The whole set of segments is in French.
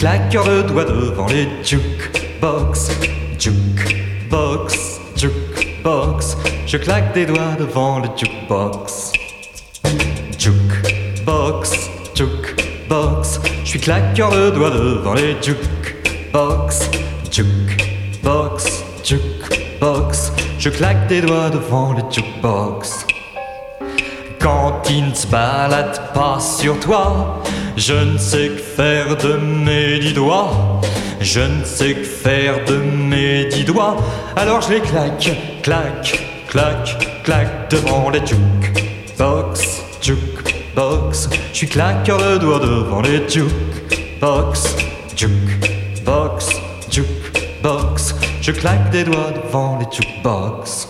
claqueur de doigts devant les jukebox, jukebox, jukebox. Je claque des doigts devant le jukebox. Jukebox, jukebox. Je suis claqueur de doigts devant les jukebox, jukebox, jukebox. Je claque des doigts devant les jukebox. Quand il ne se balade pas sur toi, je ne sais que faire de mes dix doigts. Je ne sais que faire de mes dix doigts. Alors je les claque, claque, claque, claque devant les jukebox, jukebox. Je suis claqueur de doigts devant les jukebox, jukebox, jukebox. Je claque des doigts devant les jukebox.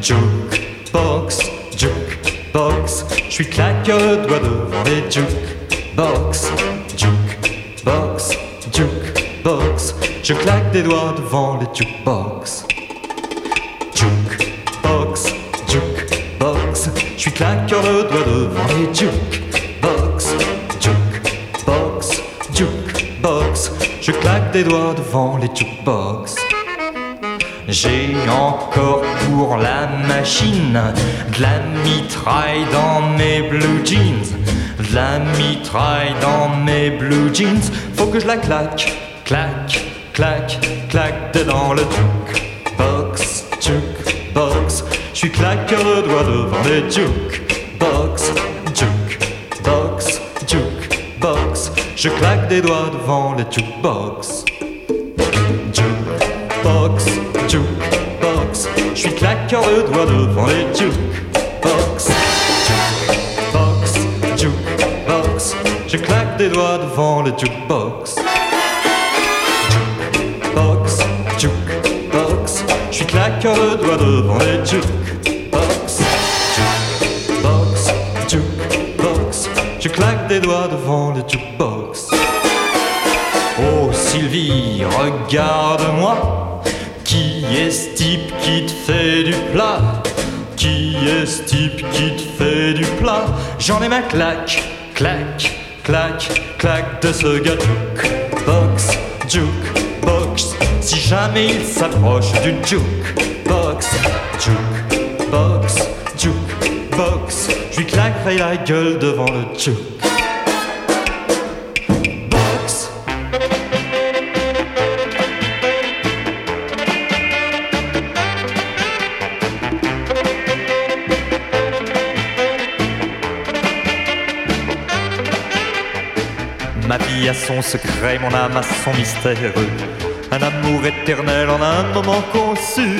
Jukebox, jukebox. Je suis claqueur de doigts devant les jukebox, jukebox, jukebox. Je claque des doigts devant les jukebox. Jukebox, jukebox. Je suis claqueur de doigts devant les jukebox, jukebox, jukebox. Je claque des doigts devant les jukebox. J'ai encore pour la machine de la mitraille dans mes blue jeans. De la mitraille dans mes blue jeans. Faut que je la claque, claque, claque, claque dedans le jukebox, jukebox. Je suis claqueur de doigts devant les jukebox, jukebox, jukebox. Je claque des doigts devant les jukebox. Jukebox. Je suis claqueur de doigts devant les jukebox. Jukebox, jukebox. Je claque des doigts devant les jukebox. Jukebox, jukebox. Je suis claqueur de doigts devant les jukebox. Jukebox, jukebox. Je claque des doigts devant les jukebox. Oh Sylvie, regarde-moi. Qui est ce type qui te fait du plat? Qui est ce type qui te fait du plat? J'en ai ma claque, claque, claque, claque de ce gars jukebox, jukebox. Si jamais il s'approche du jukebox, jukebox, jukebox, je lui claquerai la gueule devant le jukebox. A son secret, mon âme a son mystère. Un amour éternel en un moment conçu.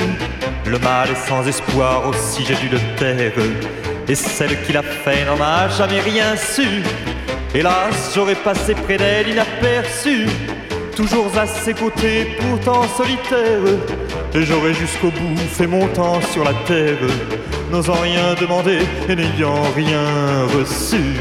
Le mal est sans espoir, aussi j'ai dû le taire. Et celle qui l'a fait n'en a jamais rien su. Hélas, j'aurais passé près d'elle inaperçu. Toujours à ses côtés, pourtant solitaire. Et j'aurais jusqu'au bout fait mon temps sur la terre. N'osant rien demander et n'ayant rien reçu.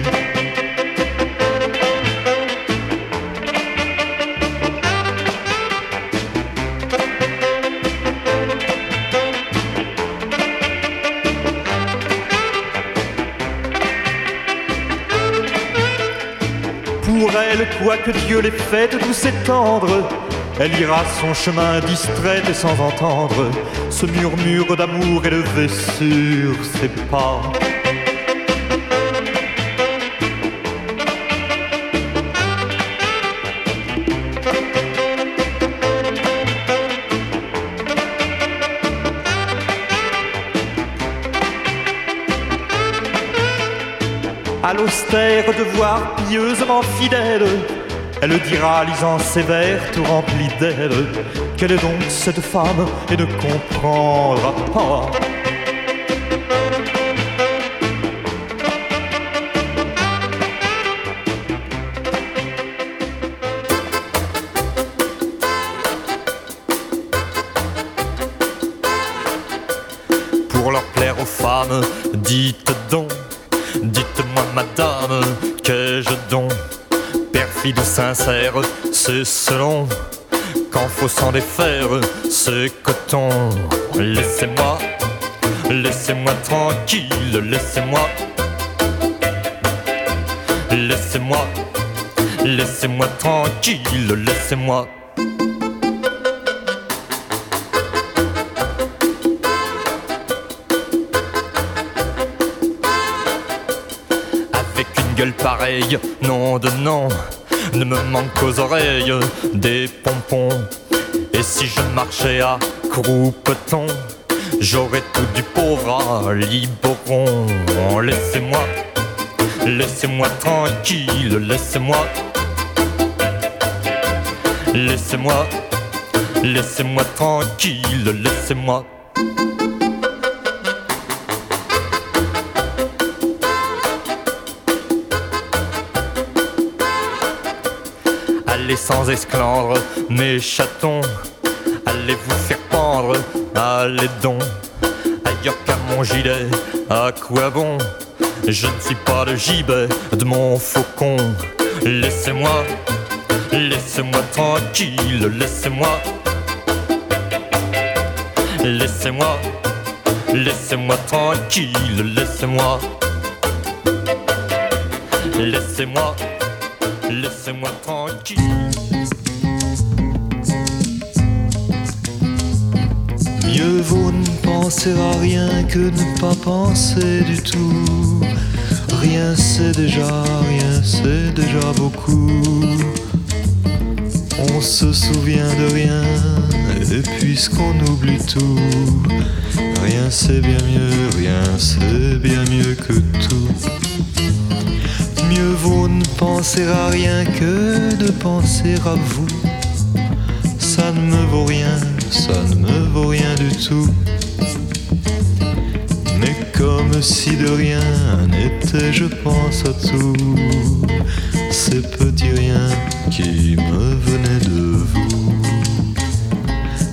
Quoi que Dieu l'ait faite douce et tendre, elle ira son chemin distraite et sans entendre ce murmure d'amour élevé sur ses pas. À l'austère devoir pieusement fidèle, elle dira, lisant ses vers tout remplis d'elle, quelle est donc cette femme? Et ne comprendra pas. Pour leur plaire aux femmes, sincère, c'est selon Quand faut s'en défaire, ce coton Laissez-moi, laissez-moi tranquille, laissez-moi Laissez-moi, Laissez-moi tranquille, laissez-moi. Avec une gueule pareille, non de non, ne me manque aux oreilles des pompons. Et si je marchais à croupeton, j'aurais tout du pauvre à Liboron. Laissez-moi, laissez-moi tranquille, laissez-moi. Laissez-moi, laissez-moi tranquille, laissez-moi. Sans esclandre, mes chatons, allez vous faire pendre, allez donc, ailleurs qu'à mon gilet, à quoi bon? Je ne suis pas le gibet de mon faucon, laissez-moi. Laissez-moi tranquille, laissez-moi. Laissez-moi, laissez-moi tranquille, laissez-moi. Laissez-moi, laissez-moi tranquille. Mieux vaut ne penser à rien que ne pas penser du tout. Rien c'est déjà, rien c'est déjà beaucoup. On se souvient de rien, et puisqu'on oublie tout, rien c'est bien mieux, rien c'est bien mieux que tout. Mieux vaut ne penser à rien que de penser à vous. Ça ne me vaut rien, ça ne me vaut rien du tout. Mais comme si de rien n'était, je pense à tout. Ces petits riens qui me venaient de vous.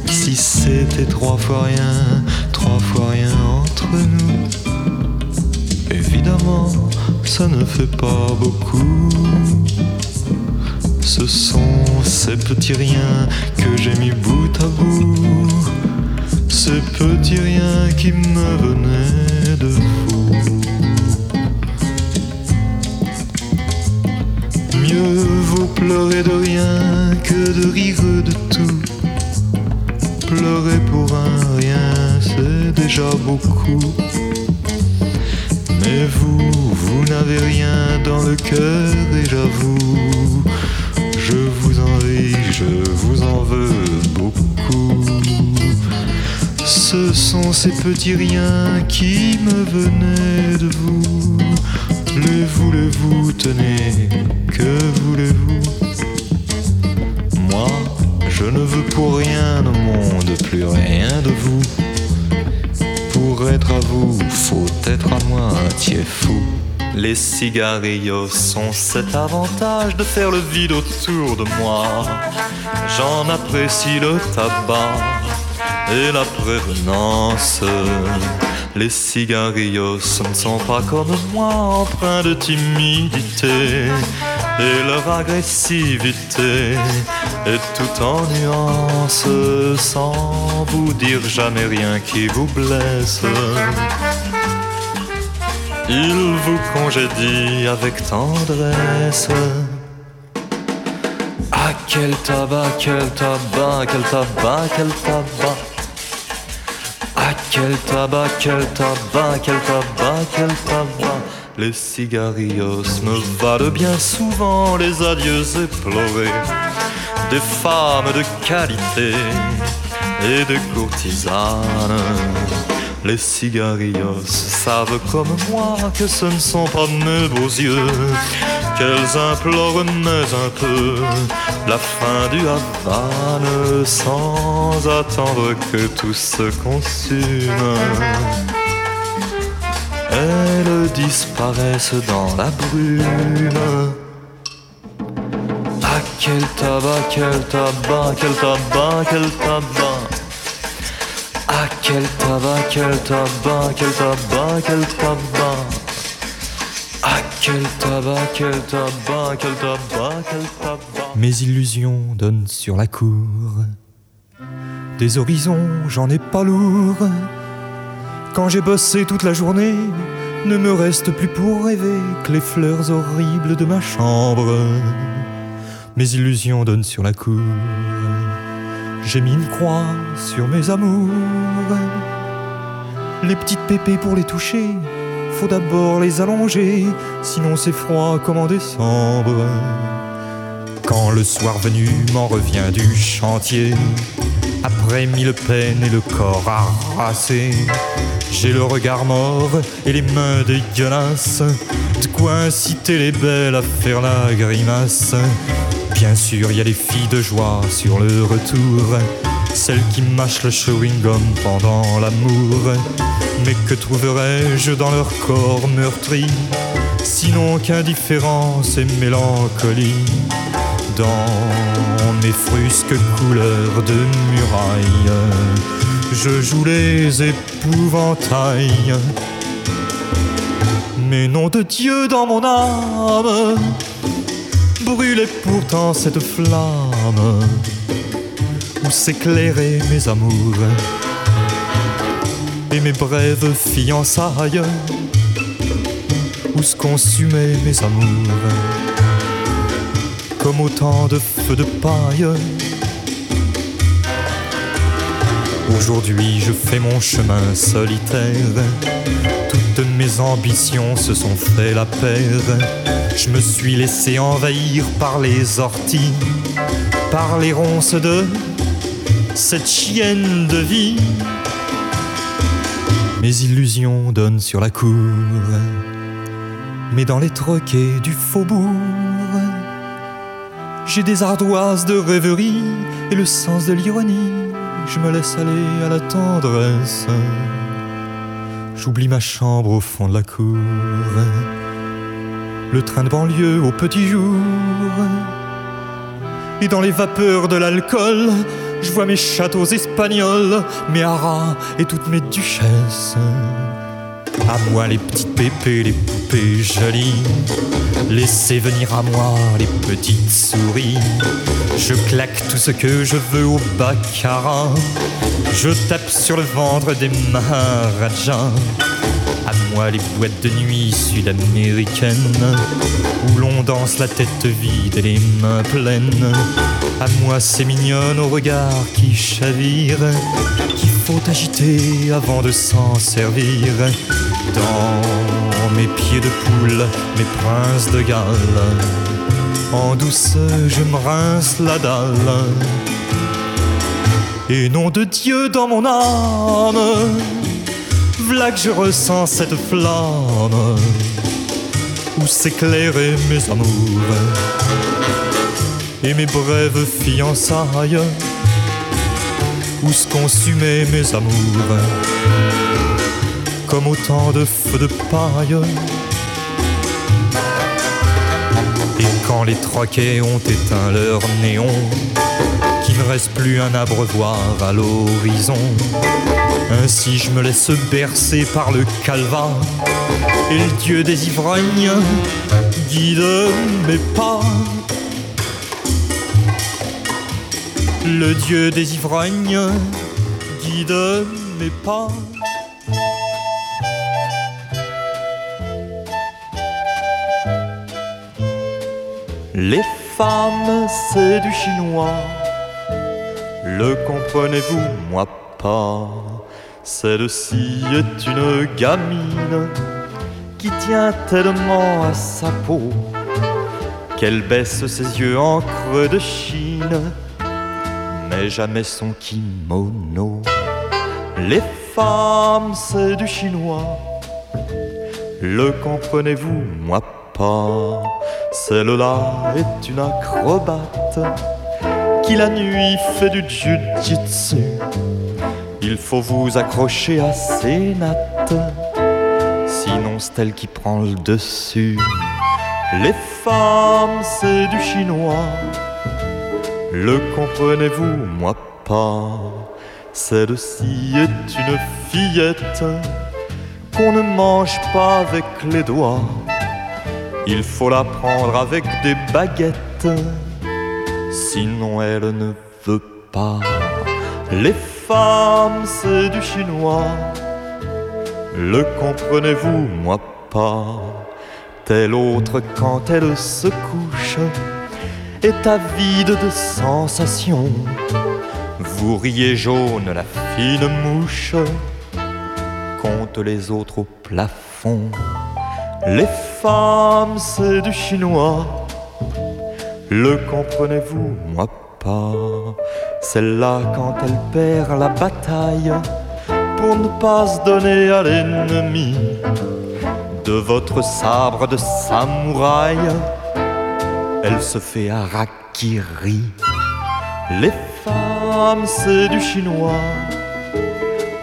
Si c'était trois fois rien, trois fois rien entre nous. Évidemment, ça ne fait pas beaucoup. Ce sont ces petits riens que j'ai mis bout à bout. Ces petits riens qui me venaient de vous. Mieux vaut pleurer de rien que de rire de tout. Pleurer pour un rien, c'est déjà beaucoup. Mais vous, vous n'avez rien dans le cœur et j'avoue, je vous en veux beaucoup. Ce sont ces petits riens qui me venaient de vous. Les voulez-vous, tenez, que voulez-vous? Moi, je ne veux pour rien au monde, plus rien de vous. Pour être à vous, faut être à moitié fou. Les cigarillos ont cet avantage de faire le vide autour de moi. J'en apprécie le tabac et la prévenance. Les cigarillos ne sont pas comme moi, empreints de timidité. Et leur agressivité est tout en nuances, sans vous dire jamais rien qui vous blesse. Ils vous congédient avec tendresse. Ah, quel tabac, quel tabac, quel tabac, quel tabac. Ah, quel tabac, quel tabac, quel tabac, quel tabac. Les cigarillos me valent bien souvent les adieux éplorés des femmes de qualité et des courtisanes. Les cigarillos savent comme moi que ce ne sont pas mes beaux yeux qu'elles implorent mais un peu la fin du Havane sans attendre que tout se consume. Elles disparaissent dans la brume. Ah quel tabac, quel tabac, quel tabac, quel tabac. Quel tabac, quel tabac, quel tabac. Ah quel tabac, quel tabac, quel tabac, quel tabac. Mes illusions donnent sur la cour. Des horizons, j'en ai pas lourd. Quand j'ai bossé toute la journée, ne me reste plus pour rêver que les fleurs horribles de ma chambre. mes illusions donnent sur la cour. J'ai mis une croix sur mes amours. Les petites pépées pour les toucher, faut d'abord les allonger, sinon c'est froid comme en décembre. Quand le soir venu m'en revient du chantier, après mille peines et le corps arrasé, j'ai le regard mort et les mains dégueulasses, de quoi inciter les belles à faire la grimace. Bien sûr, il y a les filles de joie sur le retour, celles qui mâchent le chewing-gum pendant l'amour. Mais que trouverais-je dans leur corps meurtri, sinon qu'indifférence et mélancolie? Dans mes frusques couleurs de muraille, je joue les épouvantails. Mais nom de Dieu dans mon âme, brûlait pourtant cette flamme où s'éclairer mes amours et mes brèves fiançailles où se consumaient mes amours comme autant de feux de paille. Aujourd'hui je fais mon chemin solitaire, toutes mes ambitions se sont fait la paire. Je me suis laissé envahir par les orties, par les ronces de cette chienne de vie. Mes illusions donnent sur la cour, mais dans les troquets du faubourg, j'ai des ardoises de rêverie et le sens de l'ironie. Je me laisse aller à la tendresse. J'oublie ma chambre au fond de la cour, le train de banlieue au petit jour. Et dans les vapeurs de l'alcool, je vois mes châteaux espagnols, mes haras et toutes mes duchesses. À moi les petites pépées, les poupées jolies. Laissez venir à moi les petites souris. Je claque tout ce que je veux au baccarat. Je tape sur le ventre des maharajas. À moi les boîtes de nuit sud-américaines où l'on danse la tête vide et les mains pleines. À moi ces mignonnes au regard qui chavire, qu'il faut agiter avant de s'en servir. Dans mes pieds de poule, mes princes de Galles, en douce je me rince la dalle. Et nom de Dieu dans mon âme, v'là que je ressens cette flamme où s'éclairer mes amours et mes brèves fiançailles où se consumaient mes amours comme autant de feux de paille. Et quand les troquets ont éteint leur néon, ne reste plus un abreuvoir à l'horizon, ainsi je me laisse bercer par le calva et le dieu des ivrognes guide mes pas. Le dieu des ivrognes guide mes pas. Les femmes, c'est du chinois. Le comprenez-vous, moi pas. Celle-ci est une gamine qui tient tellement à sa peau qu'elle baisse ses yeux en creux de Chine, mais jamais son kimono. Les femmes, c'est du chinois. Le comprenez-vous, moi pas. Celle-là est une acrobate qui la nuit fait du jujitsu. Il faut vous accrocher à ses nattes, sinon c'est elle qui prend le dessus. Les femmes, c'est du chinois. Le comprenez-vous, moi pas? Celle-ci est une fillette qu'on ne mange pas avec les doigts. Il faut la prendre avec des baguettes, sinon elle ne veut pas. Les femmes, c'est du chinois. Le comprenez-vous, moi pas. Telle autre quand elle se couche, est avide de sensations. Vous riez jaune, la fine mouche compte les autres au plafond. Les femmes, c'est du chinois. Le comprenez-vous, moi pas. Celle-là, quand elle perd la bataille, pour ne pas se donner à l'ennemi, de votre sabre de samouraï, elle se fait harakiri. Les femmes, c'est du chinois.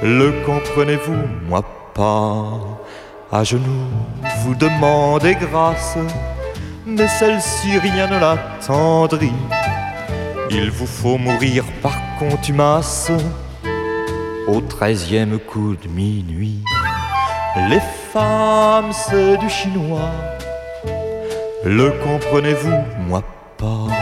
Le comprenez-vous, moi pas. À genoux, vous demandez grâce, mais celle-ci rien ne l'attendrit. Il vous faut mourir par contumace au treizième coup de minuit. Les femmes, c'est du chinois. Le comprenez-vous, moi pas?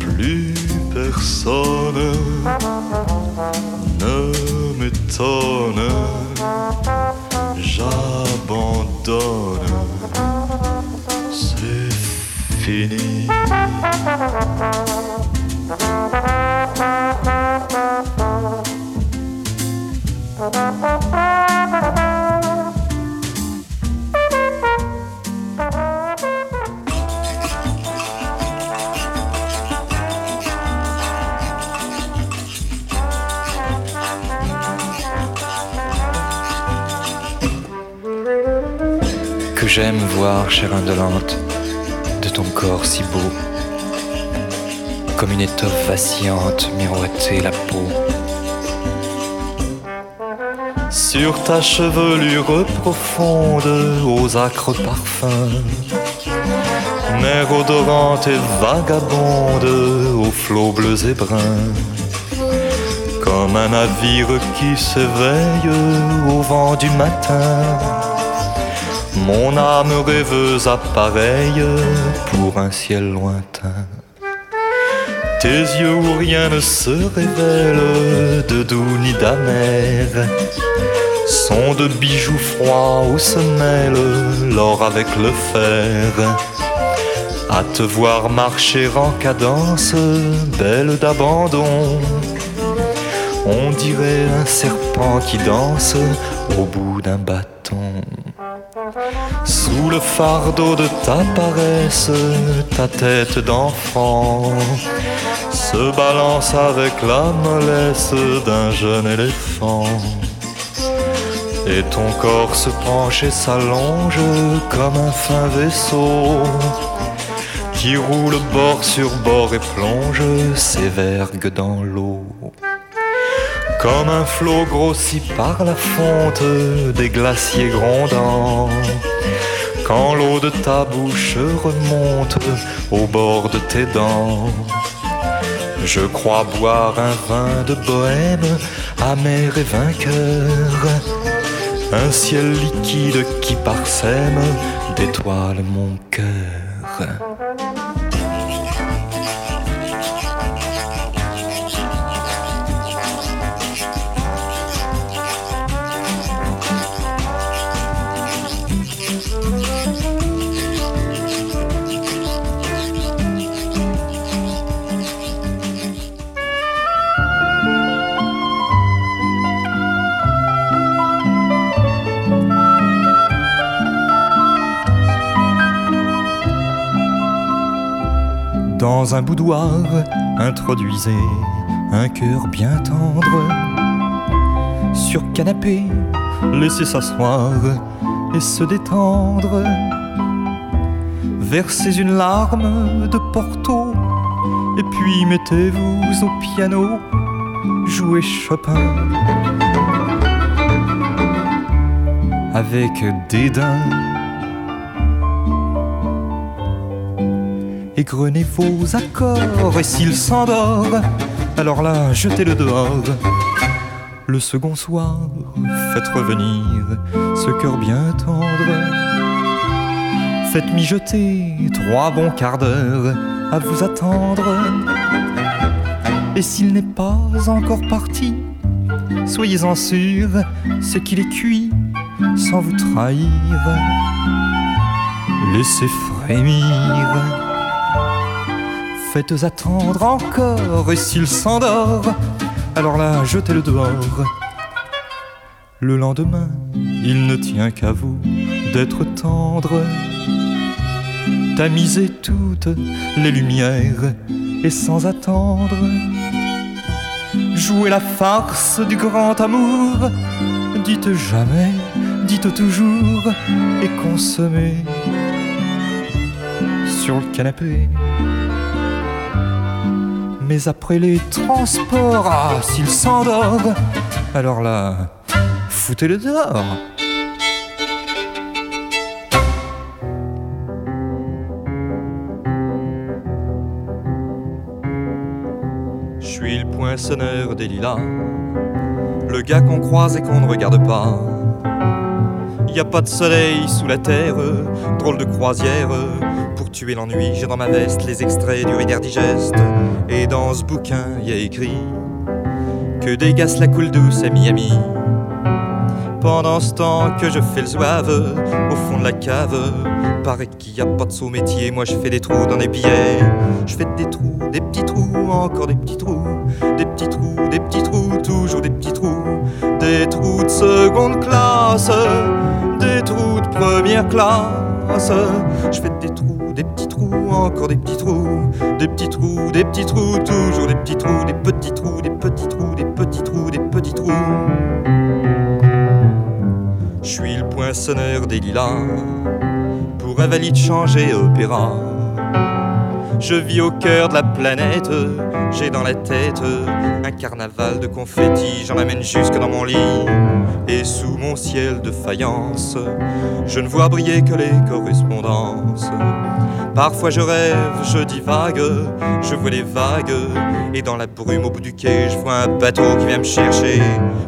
Plus personne ne m'étonne, j'abandonne, c'est fini. Chère indolente, de ton corps si beau, comme une étoffe vacillante miroiter la peau. Sur ta chevelure profonde, aux acres parfums, mer odorante et vagabonde, aux flots bleus et bruns, comme un navire qui s'éveille au vent du matin. Mon âme rêveuse appareille pour un ciel lointain. Tes yeux où rien ne se révèle de doux ni d'amer sont de bijoux froids où se mêle l'or avec le fer. À te voir marcher en cadence, belle d'abandon, on dirait un serpent qui danse au bout d'un bâton. Sous le fardeau de ta paresse, ta tête d'enfant se balance avec la mollesse d'un jeune éléphant. Et ton corps se penche et s'allonge comme un fin vaisseau qui roule bord sur bord et plonge ses vergues dans l'eau. Comme un flot grossi par la fonte des glaciers grondants. Quand l'eau de ta bouche remonte au bord de tes dents. Je crois boire un vin de bohème, amer et vainqueur. Un ciel liquide qui parsème d'étoiles mon cœur. Dans un boudoir, introduisez un cœur bien tendre. Sur canapé, laissez s'asseoir et se détendre. Versez une larme de Porto et puis mettez-vous au piano, jouez Chopin. Avec dédain égrenez vos accords, et s'il s'endort, alors là, jetez-le dehors. Le second soir, faites revenir ce cœur bien tendre. Faites mijoter trois bons quarts d'heure à vous attendre. Et s'il n'est pas encore parti, soyez-en sûr, c'est qu'il est cuit sans vous trahir. Laissez frémir faites attendre encore, et s'il s'endort, alors là, jetez-le dehors. Le lendemain, il ne tient qu'à vous d'être tendre, tamiser toutes les lumières et sans attendre, jouer la farce du grand amour, dites jamais, dites toujours, et consommez sur le canapé après les transports, ah, s'il s'endort, alors là, foutez-le dehors. Je suis le poinçonneur des lilas, le gars qu'on croise et qu'on ne regarde pas. Y a pas de soleil sous la terre, drôle de croisière tuer l'ennui, j'ai dans ma veste les extraits du Reader Digest. Et dans ce bouquin, y a écrit que dégasse la coule douce à Miami. Pendant ce temps que je fais le zouave au fond de la cave, paraît qu'il y a pas de sous métier. Moi je fais des trous dans des billets, je fais des trous, des petits trous, encore des petits trous, des petits trous, des petits trous, toujours des petits trous, des trous de seconde classe, des trous de première classe. Je fais des trous des petits trous, encore des petits trous, des petits trous, des petits trous, toujours des petits trous, des petits trous, des petits trous, des petits trous, des petits trous. Je suis le poinçonneur des lilas, pour un valide changer opéra. Je vis au cœur de la planète, j'ai dans la tête un carnaval de confettis, j'en amène jusque dans mon lit. Et sous mon ciel de faïence, je ne vois briller que les correspondances. Parfois je rêve, je divague, je vois les vagues, et dans la brume au bout du quai, je vois un bateau qui vient me chercher.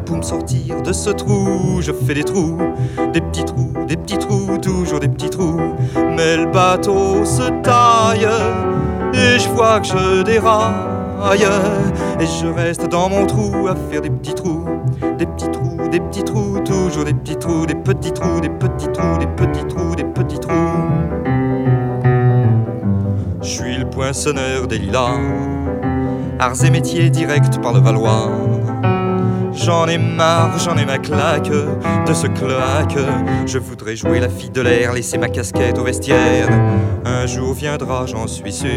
Pour me sortir de ce trou, je fais des trous, des petits trous, des petits trous, toujours des petits trous. Mais le bateau se taille, et je vois que je déraille, et je reste dans mon trou à faire des petits trous, des petits trous, des petits trous, toujours des petits trous, des petits trous, des petits trous, des petits trous, des petits trous. Je suis le poinçonneur des lilas, arts et métiers direct par le Valois. J'en ai marre, j'en ai ma claque de ce cloaque. Je voudrais jouer la fille de l'air, laisser ma casquette au vestiaire. Un jour viendra, j'en suis sûr,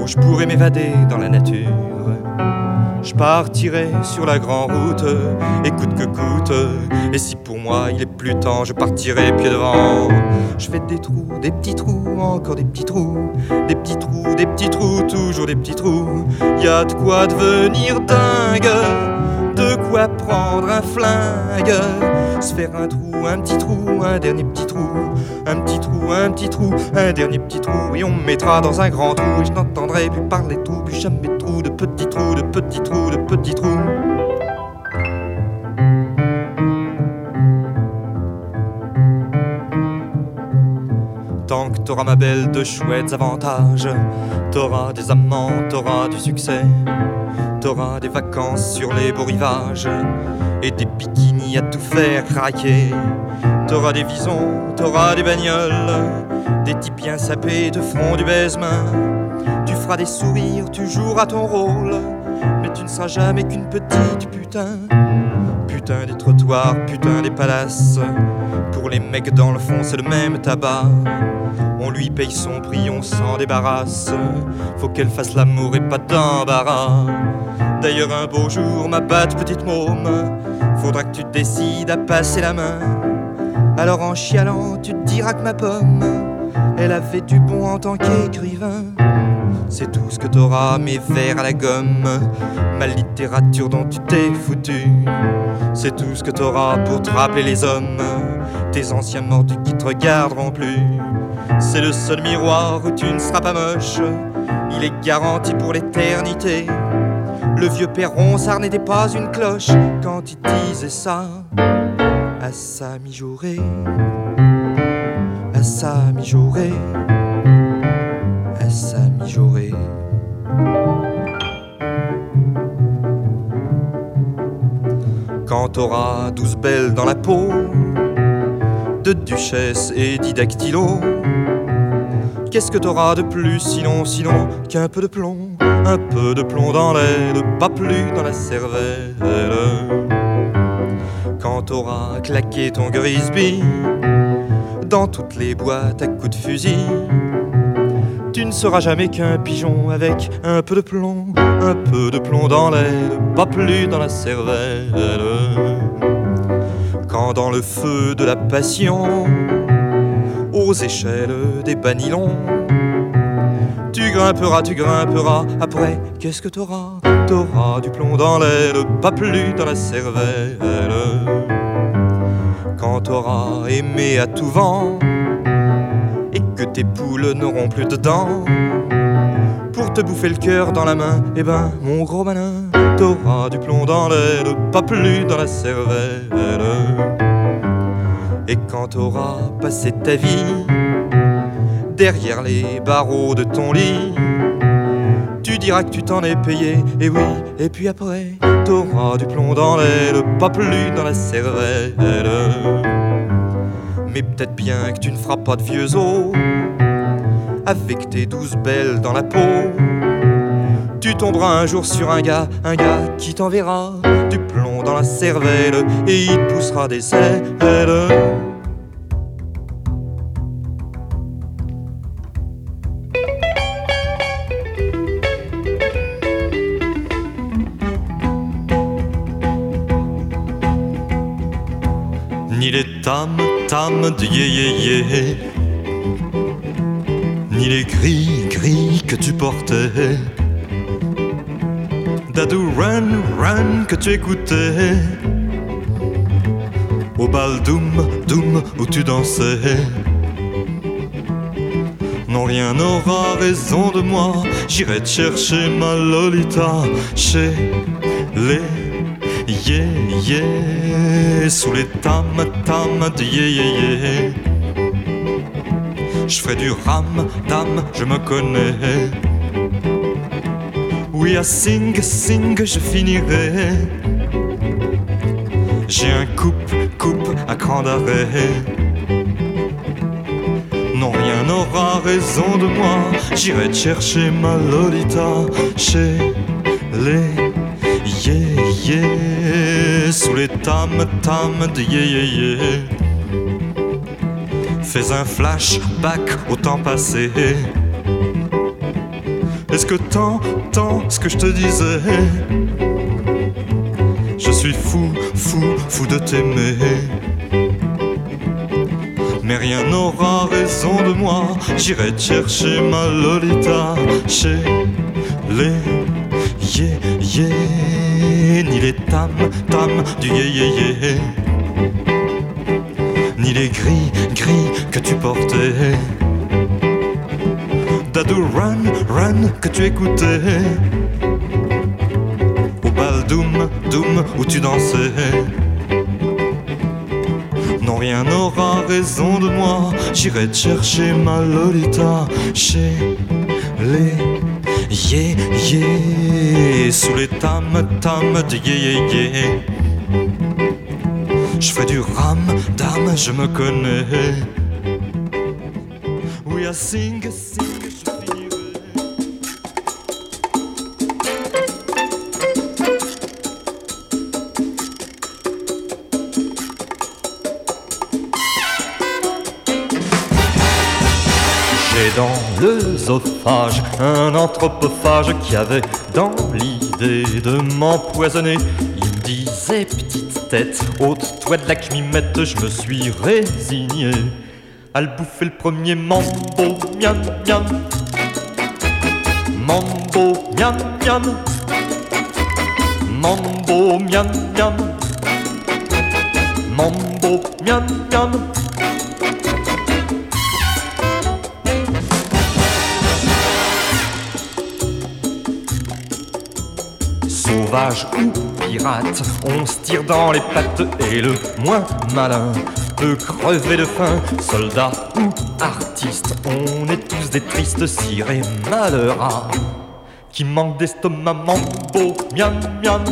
où je pourrai m'évader dans la nature. Je partirai sur la grande route, écoute que coûte. Et si pour moi il est plus temps, je partirai pied devant. Je fais des trous, des petits trous, encore des petits trous, des petits trous, des petits trous, toujours des petits trous. Y a de quoi devenir dingue de quoi prendre un flingue, se faire un trou, un petit trou, un dernier petit trou, un petit trou, un petit trou, un dernier petit trou, et on me mettra dans un grand trou, et je n'entendrai plus parler tout, plus jamais de trou, de petits trous, de petits trous, de petits trous. Tant que t'auras ma belle de chouettes avantages, t'auras des amants, t'auras du succès. T'auras des vacances sur les beaux rivages et des bikinis à tout faire craquer. T'auras des visons, t'auras des bagnoles, des types bien sapés te feront du baisement. Tu feras des sourires, tu joueras ton rôle, mais tu ne seras jamais qu'une petite putain. Putain des trottoirs, putain des palaces. Pour les mecs dans le fond, c'est le même tabac. On lui paye son prix, on s'en débarrasse. Faut qu'elle fasse l'amour et pas d'embarras. D'ailleurs, un beau jour, ma patte petite môme, faudra que tu te décides à passer la main. Alors en chialant, tu te diras que ma pomme, elle avait du bon en tant qu'écrivain. C'est tout ce que t'auras, mes vers à la gomme, ma littérature dont tu t'es foutu. C'est tout ce que t'auras pour te rappeler les hommes, tes anciens mordus qui te regarderont plus. C'est le seul miroir où tu ne seras pas moche, il est garanti pour l'éternité. Le vieux perron, ça n'était pas une cloche quand il disait ça à sa mijaurée, à sa mijaurée, à sa mijaurée. Quand t'auras douze belles dans la peau, de duchesse et didactylo, qu'est-ce que t'auras de plus sinon, sinon qu'un peu de plomb? Un peu de plomb dans l'aile, pas plus dans la cervelle. Quand t'auras claqué ton Grisby dans toutes les boîtes à coups de fusil, tu ne seras jamais qu'un pigeon avec un peu de plomb, un peu de plomb dans l'aile, pas plus dans la cervelle. Quand dans le feu de la passion, échelles des banilons, tu grimperas, tu grimperas, après qu'est-ce que t'auras? T'auras du plomb dans l'aile, pas plus dans la cervelle. Quand t'auras aimé à tout vent, et que tes poules n'auront plus de dents, pour te bouffer le cœur dans la main, eh ben mon gros malin, t'auras du plomb dans l'aile, pas plus dans la cervelle. Et quand t'auras passé ta vie, derrière les barreaux de ton lit. Tu diras que tu t'en es payé, et oui, et puis après, t'auras du plomb dans l'aile, pas plus dans la cervelle. Mais peut-être bien que tu ne feras pas de vieux os, avec tes douze belles dans la peau. Tu tomberas un jour sur un gars, un gars qui t'enverra la cervelle, et il poussera des ailes. tam tam de yé, que tu écoutais, au bal doum doum où tu dansais. Non, rien n'aura raison de moi, j'irai te chercher ma Lolita chez les yeah sous les tam tam de yeah. Je ferai du ram dam, je me connais. Oui, à sing sing, je finirai. J'ai un coupe coupe à cran d'arrêt. Non, rien n'aura raison de moi. J'irai chercher ma Lolita chez les yeah yeah sous les tam tam de yeah yeah. Fais un flashback au temps passé. Est-ce que t'entends ce que je te disais? suis fou, fou, fou de t'aimer. Mais rien n'aura raison de moi, j'irai chercher ma Lolita chez les yé ni les tam tam du yé yé yé, ni les gris gris que tu portais. Dadou run run que tu écoutais. Au bal doum doum où tu dansais. Non, rien n'aura raison de moi. J'irai chercher ma Lolita chez les yé yé, sous les tam tam de yé yé. Je fais du ram dame, je me connais. Oui, à sing, un anthropophage qui avait dans l'idée de m'empoisonner. Il me disait petite tête, ôte-toi de la cmimette, je me suis résigné à le bouffer le premier mambo miam miam. Mambo miam miam. Mambo miam miam. Mambo miam miam. Sauvage ou pirate, on se tire dans les pattes et le moins malin peut crever de faim. Soldat ou artiste, on est tous des tristes cires et malheureux qui manquent d'estomac. Mambo, miam miam.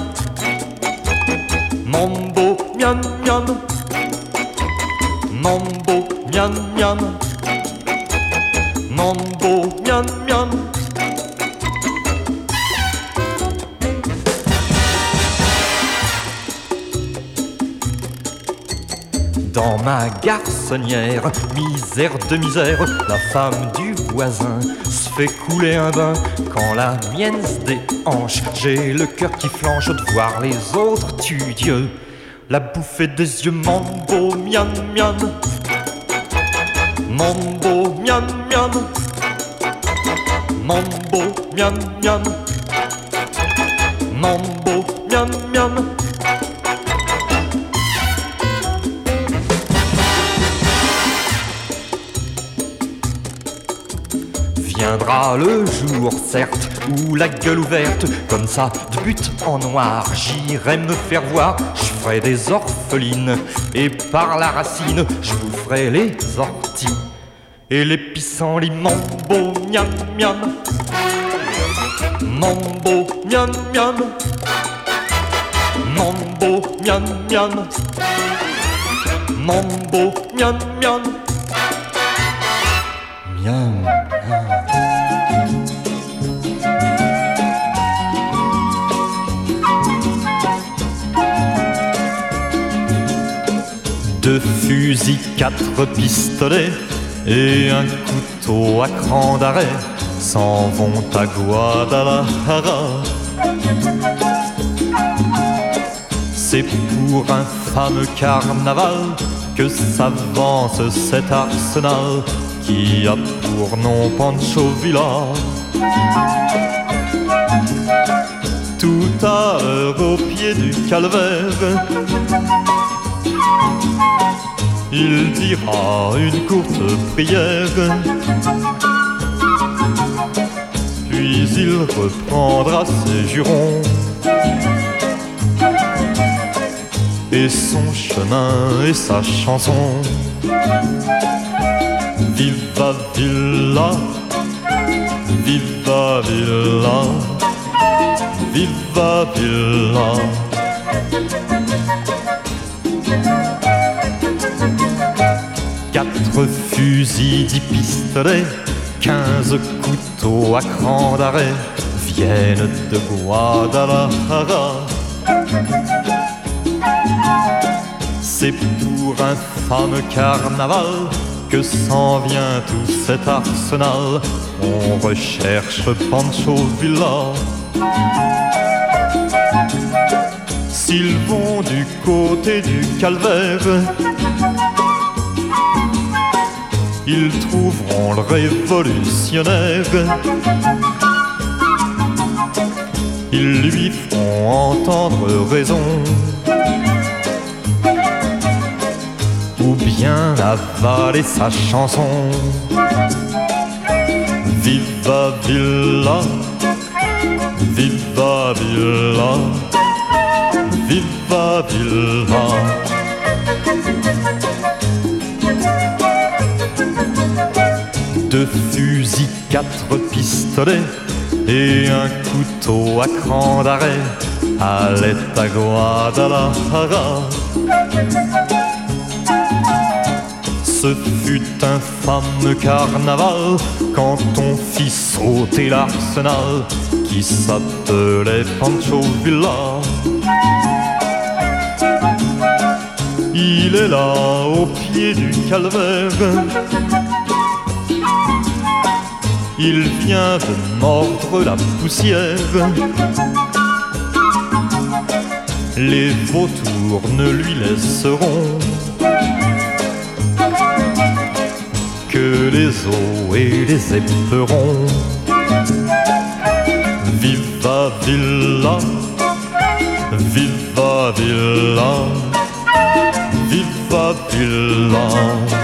Mambo, miam miam. Mambo, miam miam. Mambo, miam miam. Dans ma garçonnière, misère de misère, la femme du voisin se fait couler un bain. Quand la mienne se déhanche, j'ai le cœur qui flanche de voir les autres tu Dieu. La bouffée des yeux, mambo, miam miam. Mambo, miam miam. Mambo, miam miam. Mambo, miam miam. Viendra le jour, certes, où la gueule ouverte, comme ça, de but en noir, j'irai me faire voir, je ferai des orphelines, et par la racine, je vous ferai les orties, et les pissenlits, mambo, miam miam, mambo, miam miam, mambo, miam miam, mambo, miam miam, miam. Deux fusils, quatre pistolets et un couteau à cran d'arrêt s'en vont à Guadalajara. C'est pour un fameux carnaval que s'avance cet arsenal qui a pour nom Pancho Villa. Tout à l'heure au pied du calvaire, il dira une courte prière, puis il reprendra ses jurons et son chemin et sa chanson. Viva Villa, Viva Villa, Viva Villa. Quatre fusils, dix pistolets, quinze couteaux à cran d'arrêt viennent de Guadalajara. C'est pour un fameux carnaval que s'en vient tout cet arsenal. On recherche Pancho Villa. S'ils vont du côté du calvaire, ils trouveront le révolutionnaire. Ils lui feront entendre raison. Ou bien avaler sa chanson. Viva Villa, Viva Villa, Viva Villa. Deux fusils, quatre pistolets et un couteau à cran d'arrêt allait à Guadalajara. Ce fut un fameux carnaval quand on fit sauter l'arsenal qui s'appelait Pancho Villa. Il est là au pied du calvaire. Il vient de mordre la poussière. Les vautours ne lui laisseront que les os et les éperons. Viva Villa, Viva Villa, Viva Villa.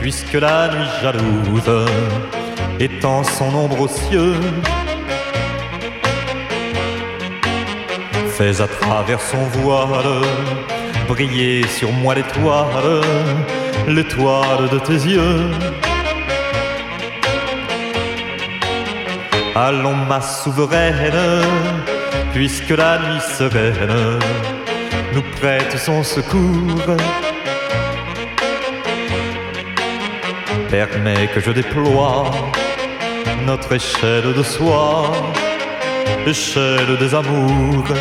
Puisque la nuit jalouse étend son ombre aux cieux. Fais à travers son voile briller sur moi l'étoile, l'étoile de tes yeux. Allons ma souveraine, puisque la nuit sereine nous prête son secours. Permets que je déploie notre échelle de soie, échelle des amours.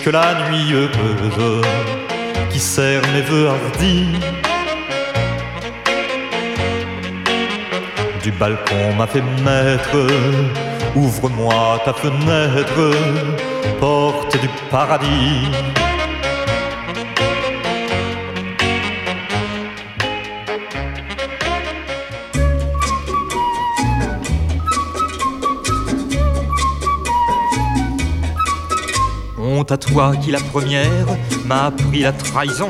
Puisque la nuit heureuse qui sert mes vœux hardis du balcon m'a fait maître. Ouvre-moi ta fenêtre, porte du paradis. À toi qui la première m'a appris la trahison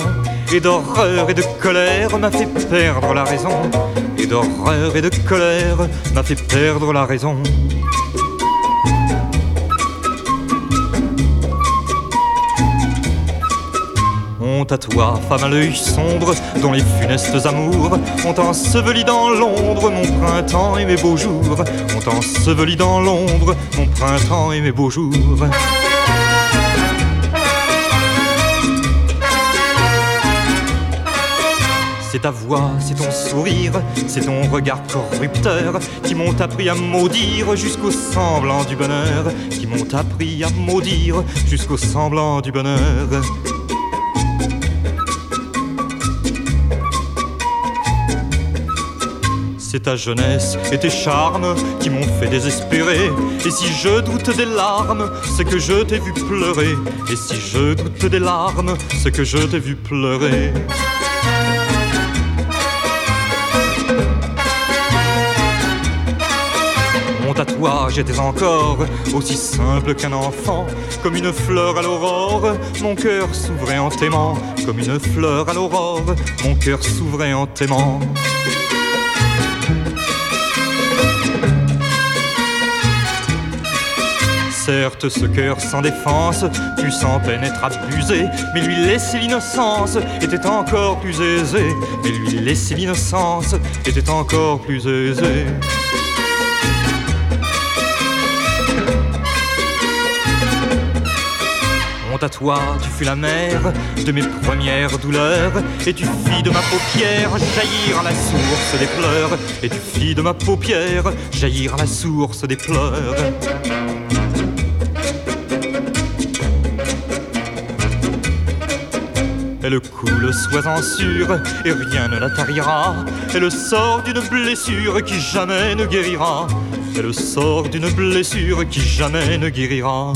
et d'horreur et de colère m'a fait perdre la raison et d'horreur et de colère m'a fait perdre la raison. Honte à toi, femme à l'œil sombre, dont les funestes amours ont enseveli dans l'ombre mon printemps et mes beaux jours, ont enseveli dans l'ombre mon printemps et mes beaux jours. C'est ta voix, c'est ton sourire, c'est ton regard corrupteur qui m'ont appris à maudire jusqu'au semblant du bonheur, qui m'ont appris à maudire jusqu'au semblant du bonheur. C'est ta jeunesse et tes charmes qui m'ont fait désespérer. Et si je doute des larmes, c'est que je t'ai vu pleurer. Et si je doute des larmes, c'est que je t'ai vu pleurer. Honte à toi, j'étais encore aussi simple qu'un enfant, comme une fleur à l'aurore, mon cœur s'ouvrait en t'aimant, comme une fleur à l'aurore, mon cœur s'ouvrait en t'aimant. Certes, ce cœur sans défense, tu sans peine être abusé, mais lui laisser l'innocence était encore plus aisé. Mais lui laisser l'innocence était encore plus aisé. À toi, tu fus la mère de mes premières douleurs, et tu fis de ma paupière jaillir la source des pleurs, et tu fis de ma paupière jaillir la source des pleurs. Elle coule, sois-en sûr, et rien ne la tarira. Elle sort d'une blessure qui jamais ne guérira. Elle sort d'une blessure qui jamais ne guérira.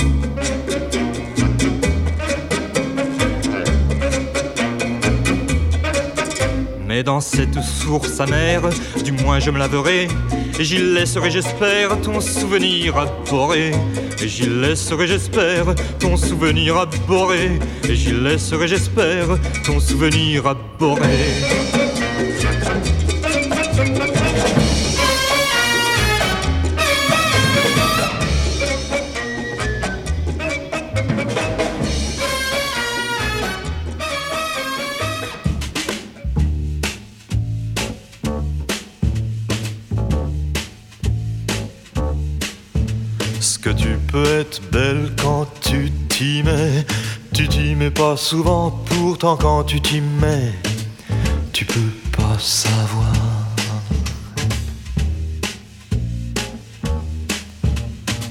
Dans cette source amère, du moins je me laverai, et j'y laisserai, j'espère, ton souvenir abhorré. Et j'y laisserai, j'espère, ton souvenir abhorré. Et j'y laisserai, j'espère, ton souvenir abhorré. Souvent, pourtant quand tu t'y mets, tu peux pas savoir.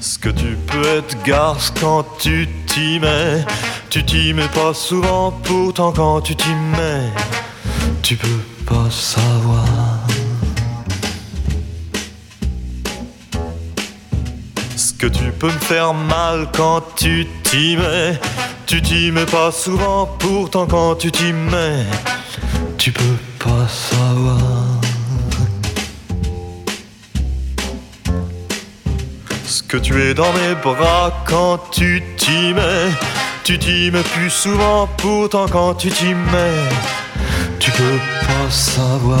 Ce que tu peux être garce quand tu t'y mets, tu t'y mets pas souvent, pourtant quand tu t'y mets, tu peux pas savoir. Ce que tu peux me faire mal quand tu t'y mets, tu t'y mets pas souvent, pourtant quand tu t'y mets, tu peux pas savoir. Ce que tu es dans mes bras quand tu t'y mets, tu t'y mets plus souvent, pourtant quand tu t'y mets, tu peux pas savoir.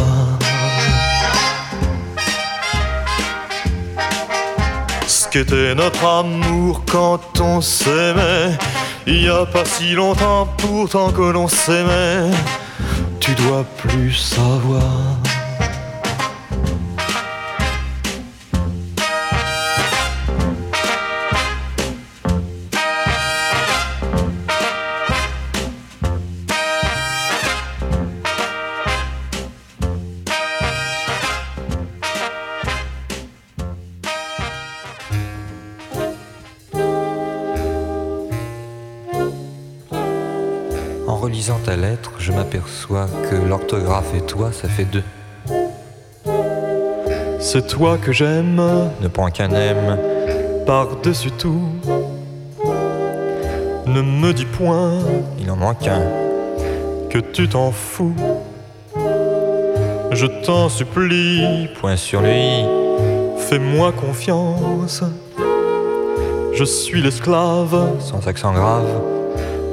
Ce qu'était notre amour quand on s'aimait il y a pas si longtemps, pourtant que l'on s'aimait, tu dois plus savoir. M'aperçois que l'orthographe et toi, ça fait deux. C'est toi que j'aime, ne prends qu'un aime, par-dessus tout. Ne me dis point, il en manque un, que tu t'en fous. Je t'en supplie, point sur lui, fais-moi confiance. Je suis l'esclave, sans accent grave,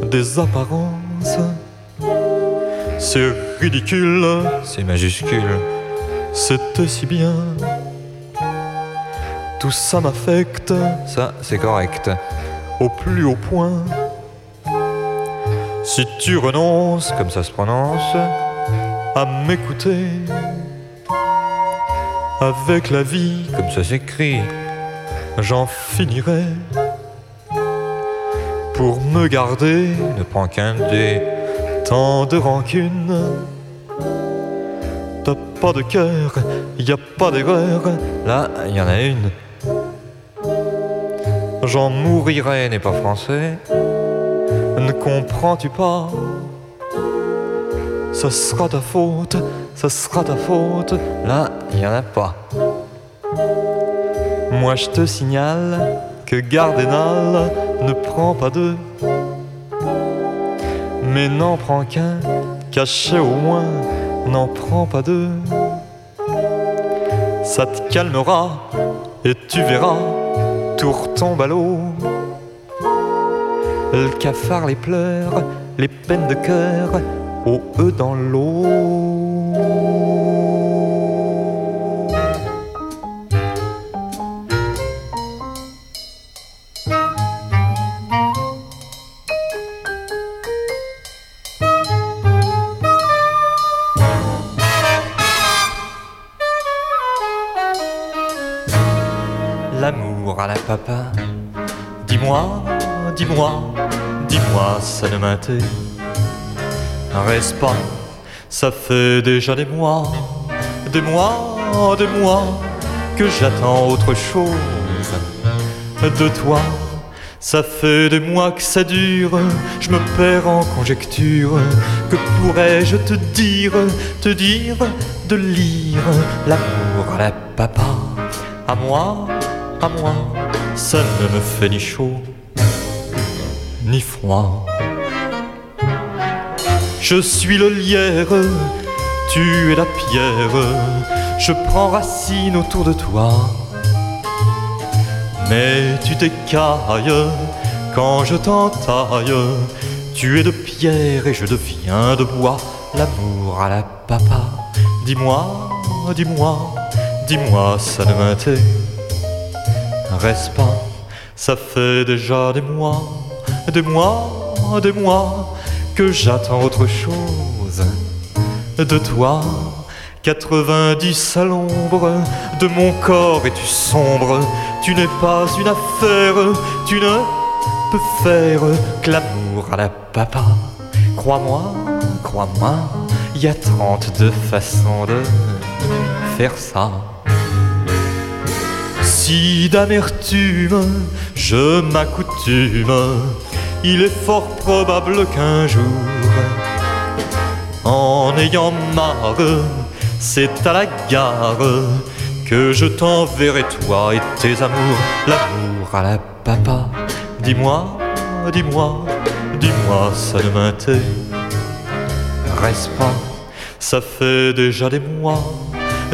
des apparences. C'est ridicule, c'est majuscule, c'était si bien. Tout ça m'affecte, ça c'est correct, au plus haut point. Si tu renonces, comme ça se prononce, à m'écouter, avec la vie, comme ça s'écrit, j'en finirai. Pour me garder, ne prends qu'un dé tant de rancune. T'as pas de cœur, y a pas d'erreur. Là, y en a une. J'en mourirai n'est pas français. Ne comprends-tu pas? Ce sera ta faute, ce sera ta faute. Là, y en a pas. Moi je te signale que Gardénal ne prend pas deux mais n'en prends qu'un, caché au moins, n'en prends pas deux. Ça te calmera et tu verras, tour ton ballot. Le cafard, les pleurs, les peines de cœur, au eux dans l'eau. M'intéresse pas. Ça fait déjà des mois, des mois, des mois que j'attends autre chose de toi. Ça fait des mois que ça dure, je me perds en conjecture. Que pourrais-je te dire, te dire de lire? L'amour à la papa À moi, à moi, ça ne me fait ni chaud, ni froid. Je suis le lierre, tu es la pierre, je prends racine autour de toi mais tu t'écailles quand je t'entaille. Tu es de pierre et je deviens de bois. L'amour à la papa. Dis-moi, dis-moi, dis-moi, ça ne m'intéresse pas. Ça fait déjà des mois, des mois, des mois que j'attends autre chose de toi. 90 à l'ombre de mon corps et tu sombre. Tu n'es pas une affaire, tu ne peux faire que l'amour à la papa. Crois-moi, crois-moi, il y a trente-deux façons de faire ça. Si d'amertume je m'accoutume, il est fort probable qu'un jour, en ayant marre, c'est à la gare que je t'enverrai toi et tes amours, l'amour à la papa. Dis-moi, dis-moi, dis-moi, ça ne m'intéresse pas. Ça fait déjà des mois,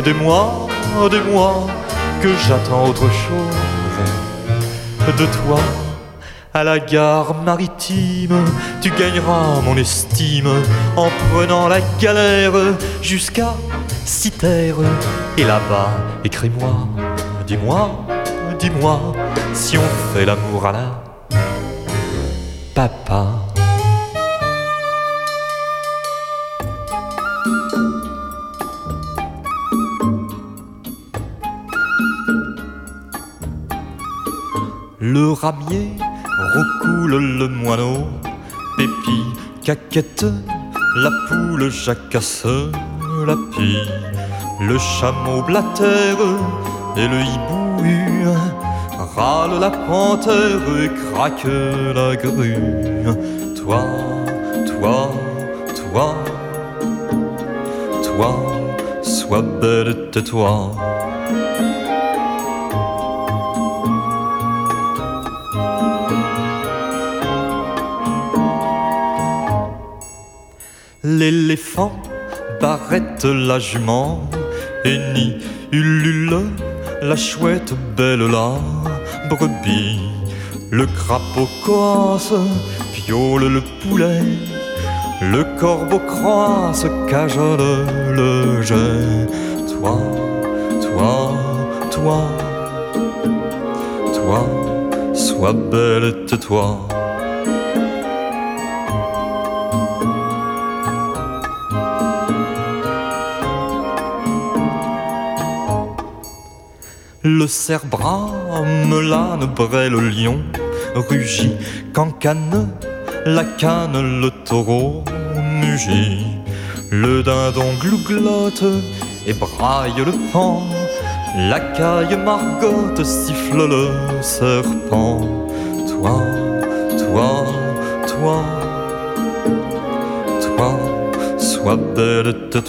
des mois, des mois que j'attends autre chose de toi à la gare maritime, tu gagneras mon estime en prenant la galère jusqu'à Citerre. Et là-bas, écris-moi, dis-moi, dis-moi si on fait l'amour à la papa. Le ramier Roucoule le moineau, Pépi, caquette, la poule jacasse, la pie, le chameau blatère et le hibou râle la panthère et craque la grue. Toi, toi, toi, toi, sois belle, tais-toi. L'éléphant barrette la jument et ni ulule la chouette belle la brebis. Le crapaud coasse, viole le poulet, le corbeau croise, cajole le jet. Toi, toi, toi, toi, sois belle, tais-toi. Le cerf brame, l'âne braie le lion, rugit, cancane, la canne, le taureau mugit. Le dindon glouglotte et braille le pan, la caille margotte siffle le serpent. Toi, toi, toi, toi, sois belle, de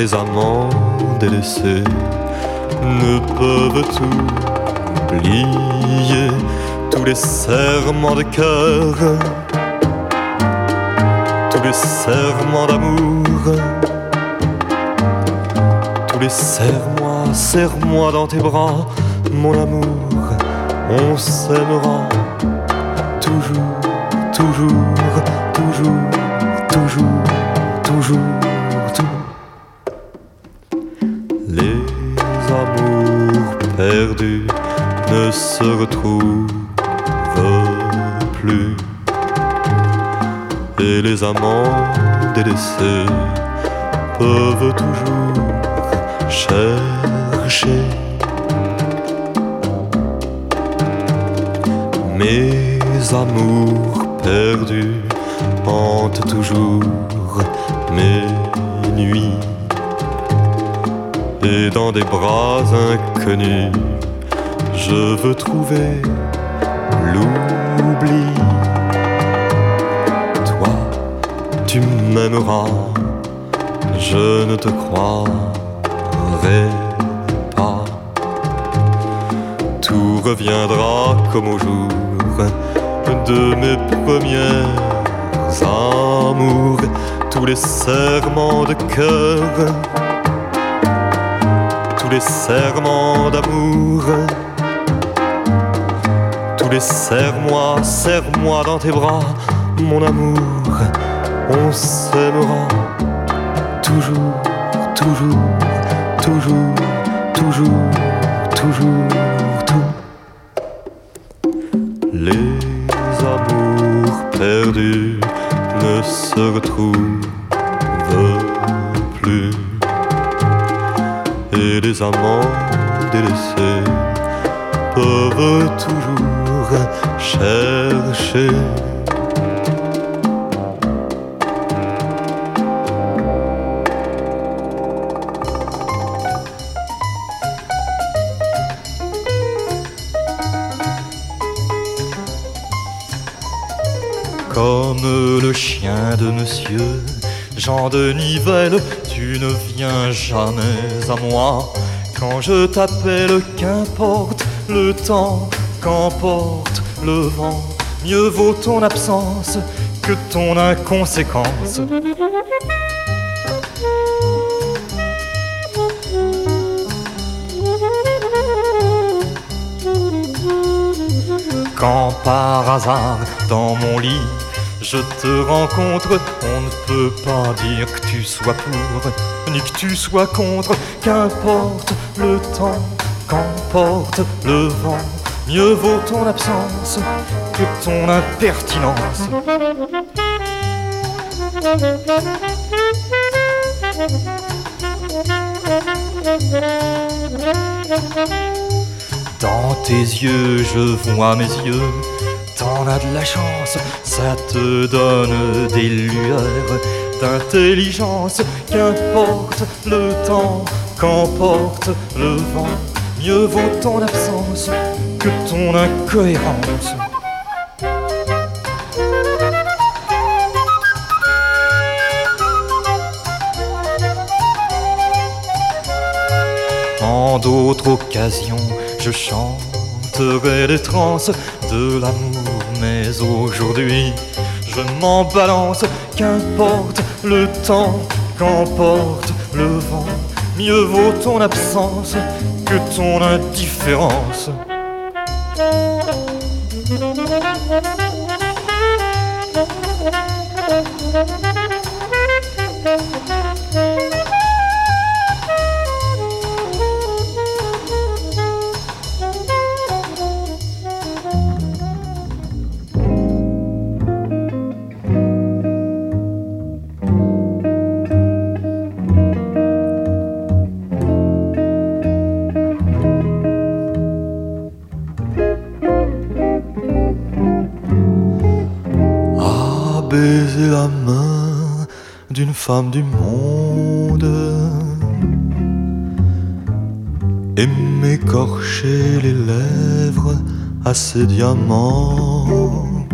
les amants délaissés ne peuvent oublier tous les serments de cœur, tous les serments d'amour, tous les serre-moi, serre-moi dans tes bras, mon amour, on s'aimera toujours, toujours, toujours, toujours, toujours. Retrouvent plus. Et les amants délaissés peuvent toujours chercher. Mes amours perdus hantent toujours mes nuits. Et dans des bras inconnus, je veux trouver l'oubli. Toi, tu m'aimeras, je ne te croirai pas. Tout reviendra comme au jour de mes premières amours, tous les serments de cœur, tous les serments d'amour serre-moi, serre-moi dans tes bras, mon amour, on s'aimera toujours, toujours, toujours, toujours, toujours, tout. Les amours perdus ne se retrouvent plus, et les amants délaissés peuvent toujours Comme le chien de monsieur Jean de Nivelle, tu ne viens jamais à moi. Quand je t'appelle, qu'importe le temps qu'emporte le vent, mieux vaut ton absence que ton inconséquence. Quand par hasard dans mon lit je te rencontre, on ne peut pas dire que tu sois pour, ni que tu sois contre, qu'importe le temps, qu'emporte le vent Mieux vaut ton absence que ton impertinence. Dans tes yeux, je vois mes yeux. T'en as de la chance, ça te donne des lueurs d'intelligence. Qu'importe le temps, qu'emporte le vent, mieux vaut ton absence que ton incohérence. En d'autres occasions, je chanterai les transes de l'amour, mais aujourd'hui, je m'en balance, qu'importe le temps, qu'emporte le vent, mieux vaut ton absence que ton indifférence. Femme du monde et m'écorcher les lèvres à ses diamants.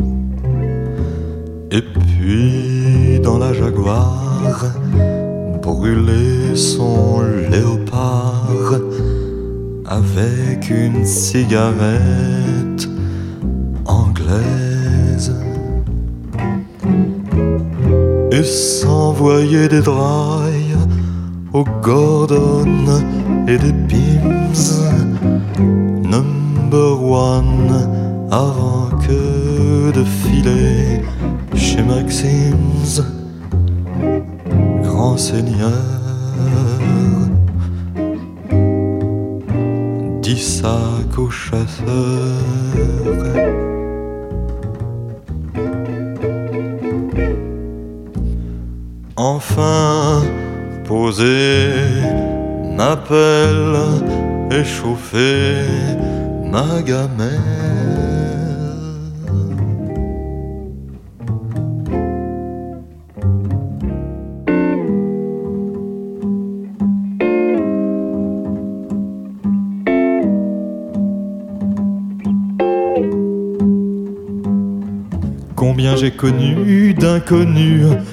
Et puis dans la jaguar, brûler son léopard avec une cigarette et s'envoyer des drailles aux Gordon et des Pims number one avant que de filer chez Maxim's. Grand seigneur dix sacs aux chasseurs enfin poser ma pelle échauffer ma gamelle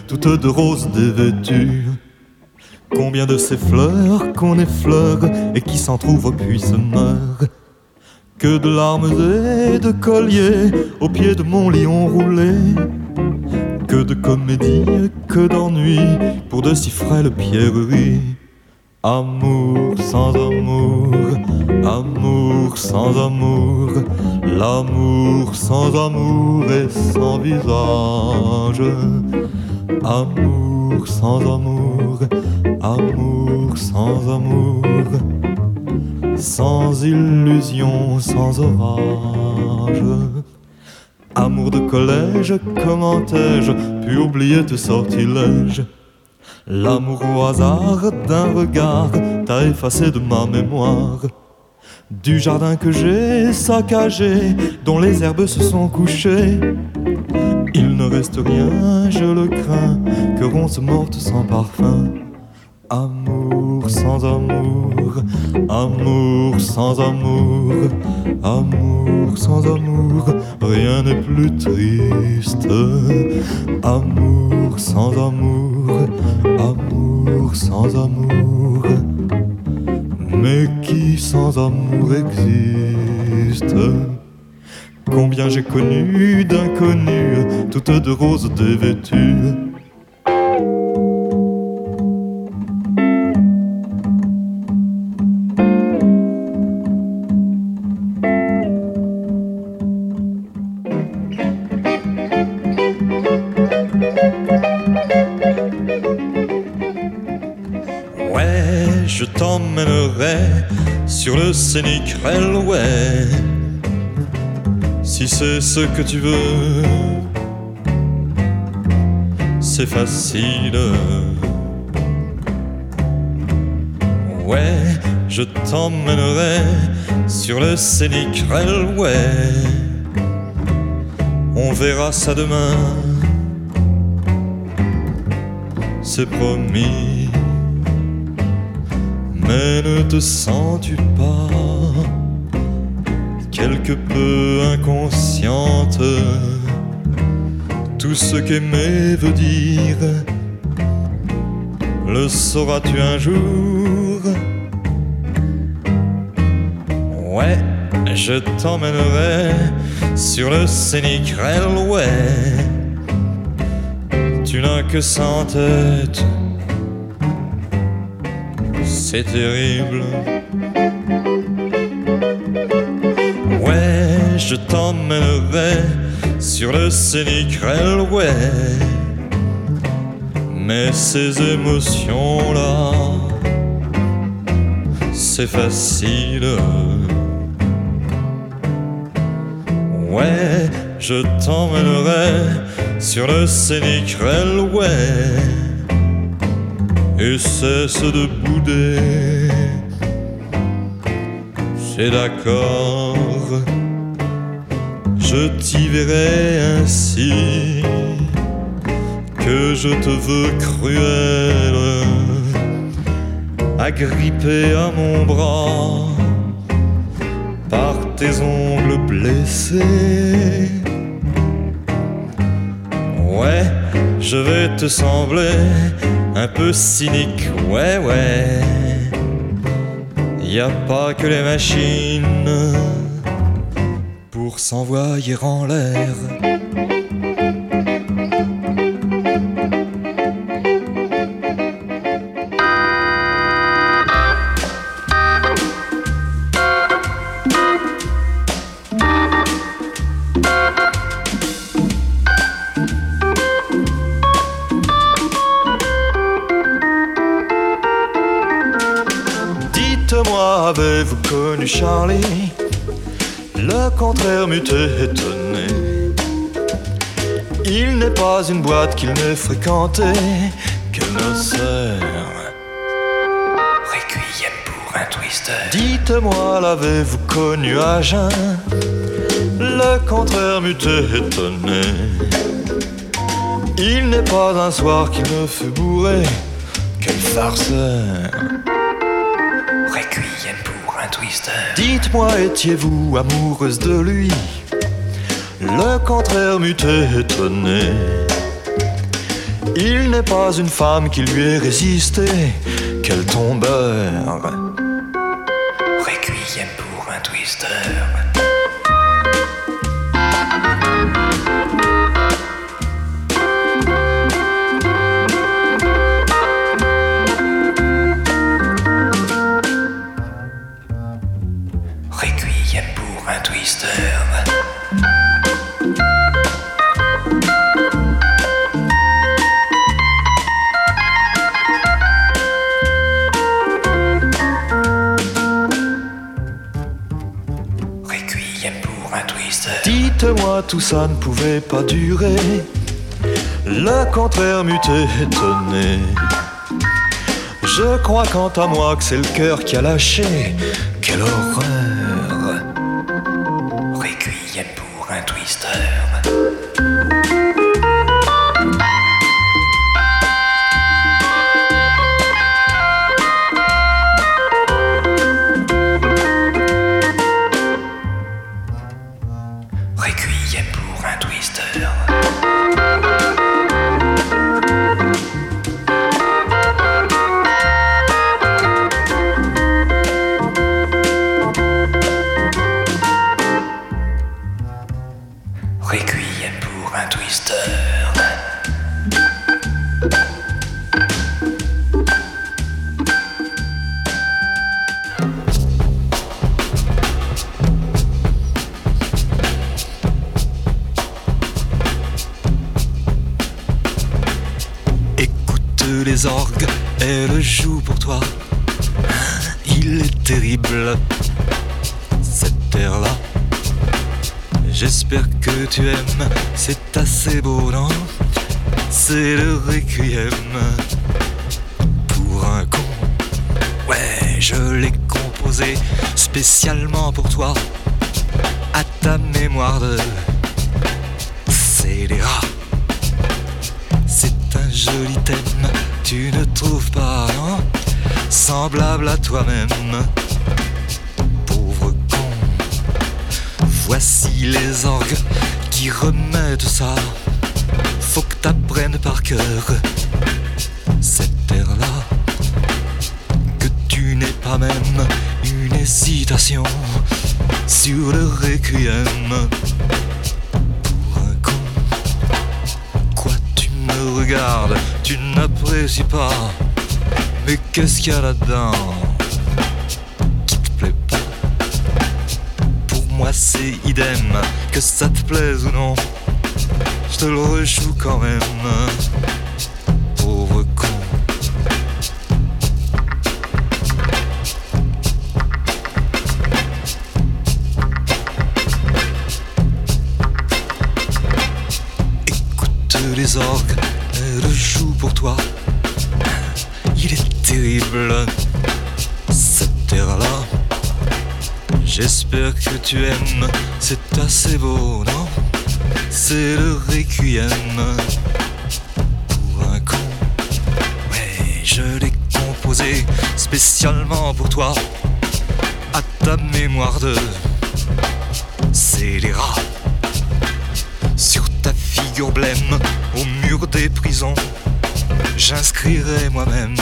toutes de roses dévêtues. Combien de ces fleurs qu'on effleure et qui s'en trouvent puis se meurent. Que de larmes et de colliers au pied de mon lion roulé. Que de comédie, que d'ennui pour de si frêles pierreries. Amour sans amour, amour sans amour, l'amour sans amour et sans visage. Amour sans amour, amour sans amour, sans illusion, sans orage. Amour de collège, comment ai-je pu oublier tes sortilèges L'amour au hasard d'un regard t'a effacé de ma mémoire. Du jardin que j'ai saccagé, dont les herbes se sont couchées. Il ne reste rien, je le crains, que ronce morte sans parfum. Amour sans amour, amour sans amour, amour sans amour, rien n'est plus triste. Amour sans amour, amour sans amour, mais qui sans amour existe? Combien j'ai connu d'inconnus, toutes de roses dévêtues scénic railway. Si c'est ce que tu veux, c'est facile. Ouais, je t'emmènerai sur le scénic railway. On verra ça demain, c'est promis. Mais ne te sens-tu pas peu inconsciente Tout ce qu'aimer veut dire, le sauras-tu un jour? Ouais, je t'emmènerai sur le scénic railway. Tu n'as que cent tête c'est terrible. Je t'emmènerai sur le scénic railway. Mais ces émotions-là, c'est facile. Ouais, je t'emmènerai sur le scénic railway et cesse de bouder. C'est d'accord, je t'y verrai ainsi que je te veux cruel, agrippé à mon bras par tes ongles blessés. Ouais, je vais te sembler un peu cynique, ouais, ouais. Y a pas que les machines s'envoyer en l'air. Dites-moi, avez-vous connu Charlie? M'eût étonné. Il n'est pas une boîte qu'il n'ait fréquentée que nos sœurs. Requiem pour un twister. Dites-moi, l'avez-vous connu à jeun? Le contraire m'eût étonné. Il n'est pas un soir qu'il me fut bourré. Quel farceur Dites-moi, étiez-vous amoureuse de lui? Le contraire m'eût étonné. Il n'est pas une femme qui lui ait résisté. Quel tombeur Requiem pour un twister. Dites-moi, tout ça ne pouvait pas durer. Le contraire m'eût étonné. Je crois quant à moi que c'est le cœur qui a lâché. Quelle horreur spécialement pour toi, à ta mémoire de scélérat. C'est un joli thème, tu ne trouves pas, non Semblable à toi-même, sur le requiem pour un con. Quoi, tu me regardes, tu n'apprécies pas. Mais qu'est-ce qu'il y a là-dedans qui te plaît pas? Pour moi, c'est idem, que ça te plaise ou non. Je te le rejoue quand même, les orgues, jouent pour toi. Il est terrible, cet air-là. J'espère que tu aimes, c'est assez beau, non? C'est le requiem pour un con. Ouais, je l'ai composé spécialement pour toi, à ta mémoire de scélérat. Au mur des prisons, j'inscrirai moi-même,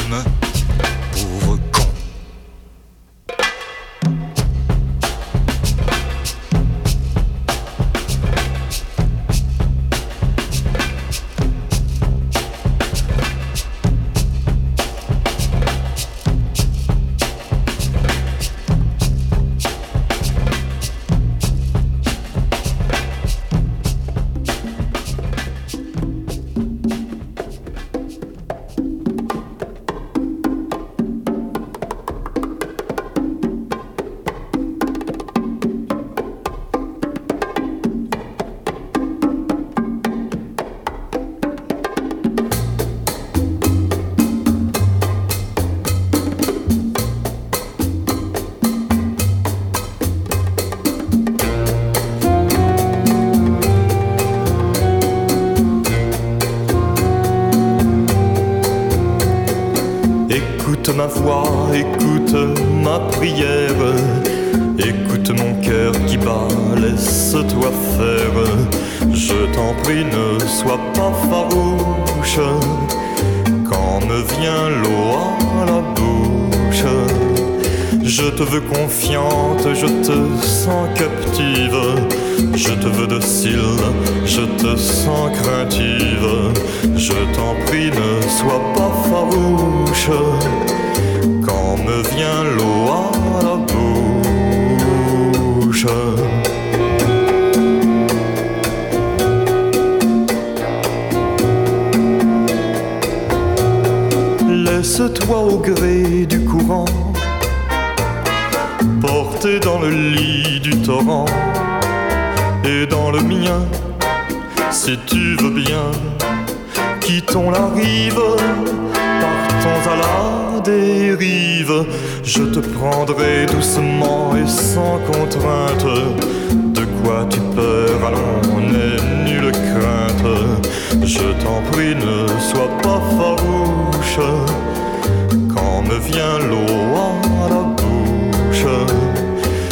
laisse-toi faire. Je t'en prie, ne sois pas farouche quand me vient l'eau à la bouche. Je te veux confiante, je te sens captive. Je te veux docile, je te sens craintive. Je t'en prie, ne sois pas farouche. Quand me vient l'eau à la bouche. Laisse-toi au gré du courant, porté dans le lit du torrent et dans le mien, si tu veux bien, quittons la rive, partons à la dérive. Je te prendrai doucement et sans contrainte. De quoi tu peur, allons, n'aie nulle crainte. Je t'en prie, ne sois pas farouche me vient l'eau à la bouche.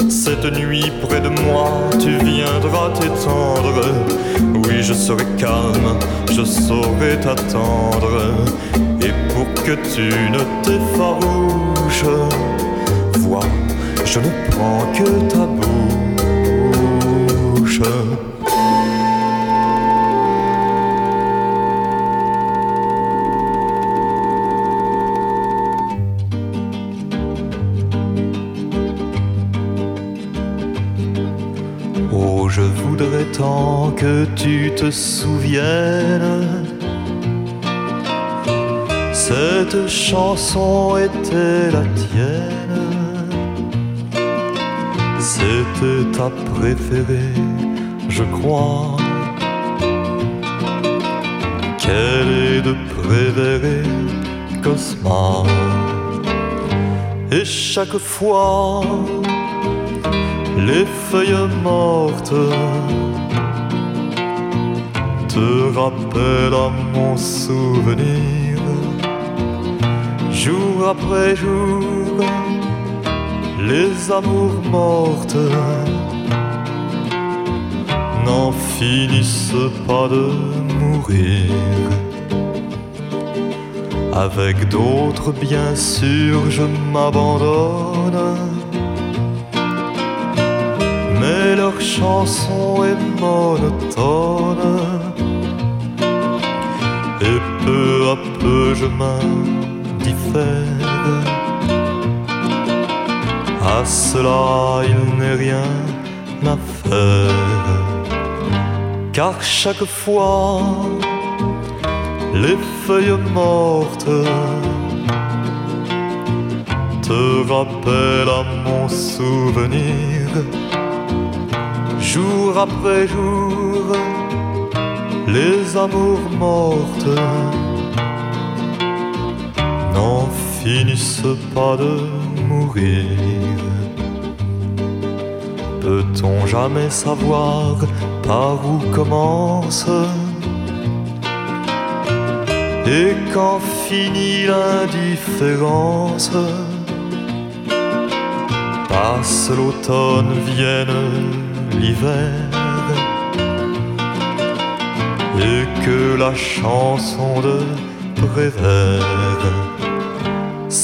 Cette nuit près de moi, tu viendras t'étendre. Oui, je serai calme, je saurai t'attendre. Et pour que tu ne t'effarouches, vois, je ne prends que ta bouche. Que tu te souviennes. Cette chanson était la tienne. C'était ta préférée, je crois. Quelle est de préférée, Cosma? Et chaque fois les feuilles mortes te rappellent à mon souvenir. Jour après jour, les amours mortes n'en finissent pas de mourir. Avec d'autres, bien sûr, je m'abandonne mais leur chanson est monotone. Peu je m'indiffère. À cela il n'est rien à faire. Car chaque fois, les feuilles mortes te rappellent à mon souvenir jour après jour, les amours mortes finissent pas de mourir. Peut-on jamais savoir par où commence? Et quand finit l'indifférence? Passe l'automne, vienne l'hiver. Et que la chanson de Prévert,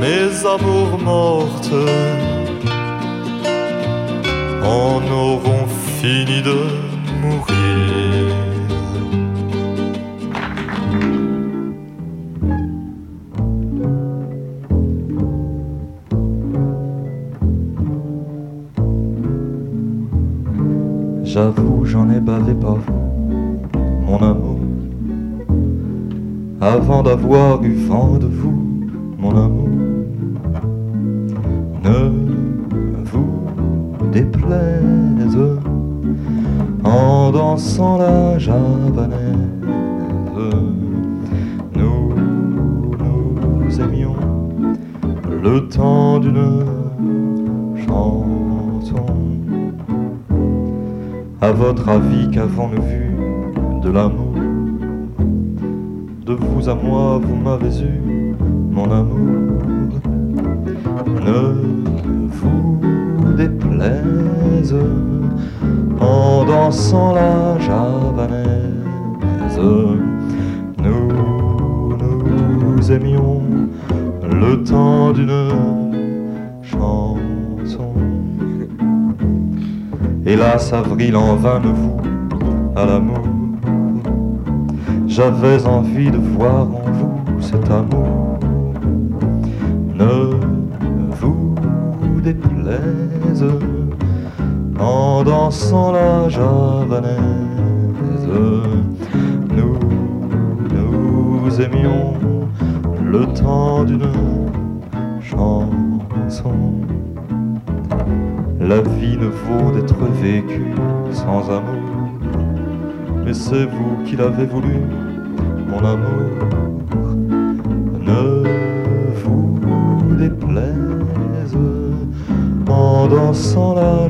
mes amours mortes en auront fini de mourir. J'avoue, j'en ai bavé pas vous, mon amour. Avant d'avoir eu vent de vous, mon amour. Ne vous déplaise en dansant la javanaise. Nous nous aimions le temps d'une chanson. À votre avis, qu'avons-nous vu de l'amour? De vous à moi, vous m'avez eu, mon amour. Ne déplaise en dansant la javanaise. Nous nous aimions le temps d'une chanson. Hélas, avril en vain ne vous à l'amour. J'avais envie de voir en vous cet amour. En dansant la javanaise. Nous nous aimions le temps d'une chanson. La vie ne vaut d'être vécue sans amour, mais c'est vous qui l'avez voulu, mon amour. Ne vous déplaise en dansant la.